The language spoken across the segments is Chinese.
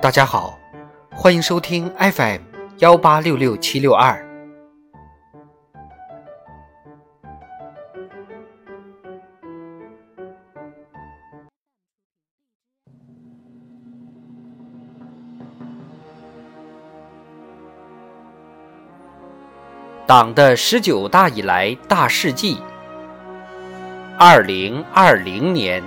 大家好，欢迎收听 FM 幺八六六七六二。党的十九大以来大事记，二零二零年。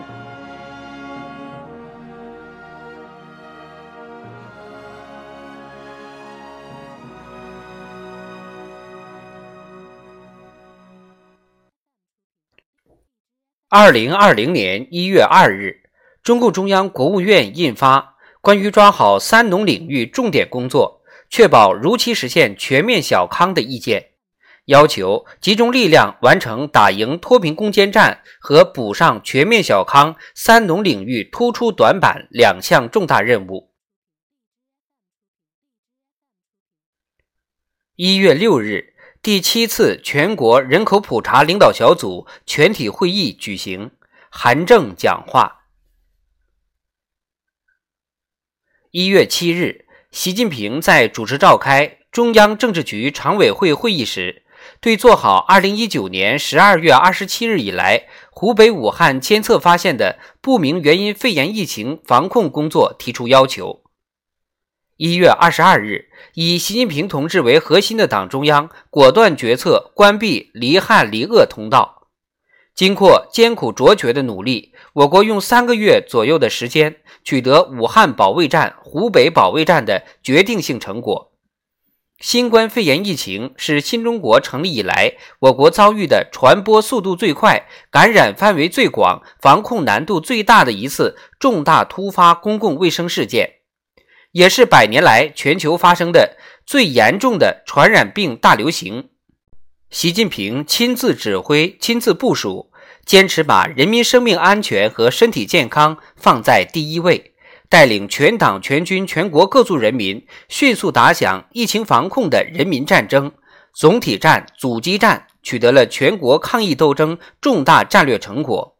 二零二零年一月二日，中共中央、国务院印发《关于抓好“三农”领域重点工作，确保如期实现全面小康的意见》。要求集中力量完成打赢脱贫攻坚战和补上全面小康“三农”领域突出短板两项重大任务。一月六日，第七次全国人口普查领导小组全体会议举行，韩正讲话。一月七日，习近平在主持召开中央政治局常委会会议时。对做好二零一九年十二月二十七日以来湖北武汉监测发现的不明原因肺炎疫情防控工作提出要求。一月二十二日，以习近平同志为核心的党中央果断决策关闭离汉离鄂通道。经过艰苦卓绝的努力，我国用三个月左右的时间取得武汉保卫战、湖北保卫战的决定性成果。新冠肺炎疫情是新中国成立以来我国遭遇的传播速度最快、感染范围最广、防控难度最大的一次重大突发公共卫生事件，也是百年来全球发生的最严重的传染病大流行。习近平亲自指挥、亲自部署，坚持把人民生命安全和身体健康放在第一位。带领全党全军全国各族人民迅速打响疫情防控的人民战争，总体战、阻击战取得了全国抗疫斗争重大战略成果。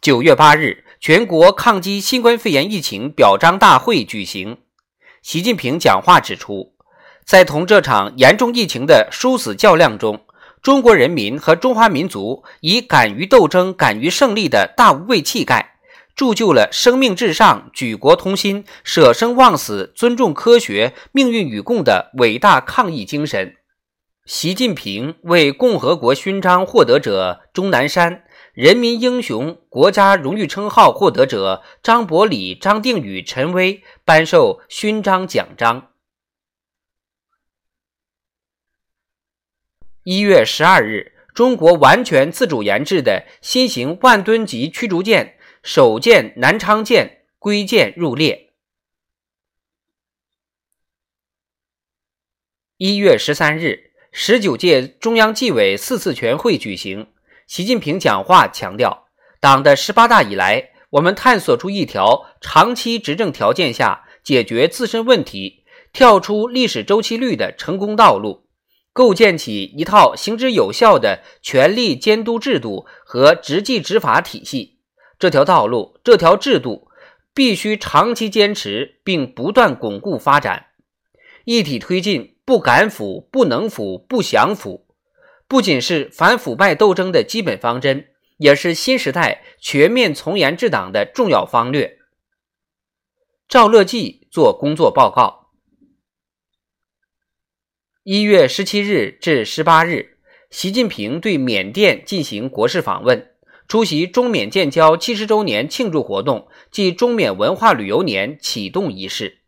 九月八日，全国抗击新冠肺炎疫情表彰大会举行，习近平讲话指出，在同这场严重疫情的殊死较量中，中国人民和中华民族以敢于斗争、敢于胜利的大无畏气概。铸就了生命至上、举国同心、舍生忘死、尊重科学、命运与共的伟大抗疫精神。习近平为共和国勋章获得者钟南山、人民英雄国家荣誉称号获得者张伯礼、张定宇、陈薇颁授勋章奖章。一月十二日，中国完全自主研制的新型万吨级驱逐舰。首舰南昌舰归舰入列。一月十三日，十九届中央纪委四次全会举行，习近平讲话强调，党的十八大以来，我们探索出一条长期执政条件下解决自身问题、跳出历史周期率的成功道路，构建起一套行之有效的权力监督制度和执纪执法体系。这条道路，这条制度必须长期坚持，并不断巩固发展，一体推进，不敢腐、不能腐、不想腐，不仅是反腐败斗争的基本方针，也是新时代全面从严治党的重要方略。赵乐际做工作报告。一月十七日至十八日，习近平对缅甸进行国事访问。出席中缅建交七十周年庆祝活动暨中缅文化旅游年启动仪式。